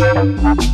Thank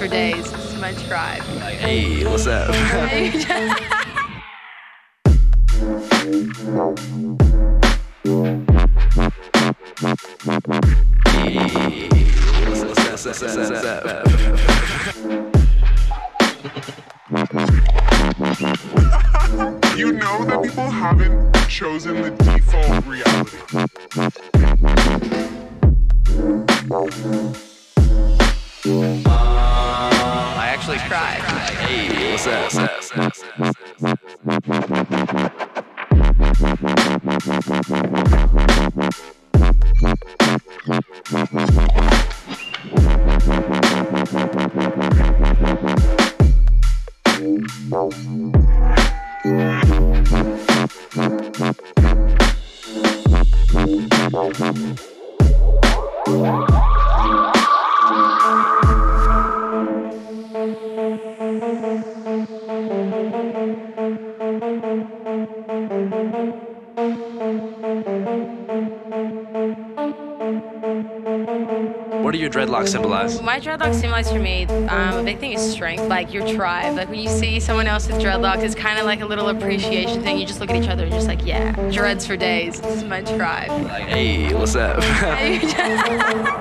for days. This is my tribe. Hey, what's up? What do your dreadlocks symbolize? My dreadlocks symbolize for me, um, big thing is strength, like your tribe. Like when you see someone else with dreadlocks, it's kind of like a little appreciation thing. You just look at each other and just like, yeah, dreads for days. This is my tribe. Like, hey, what's up?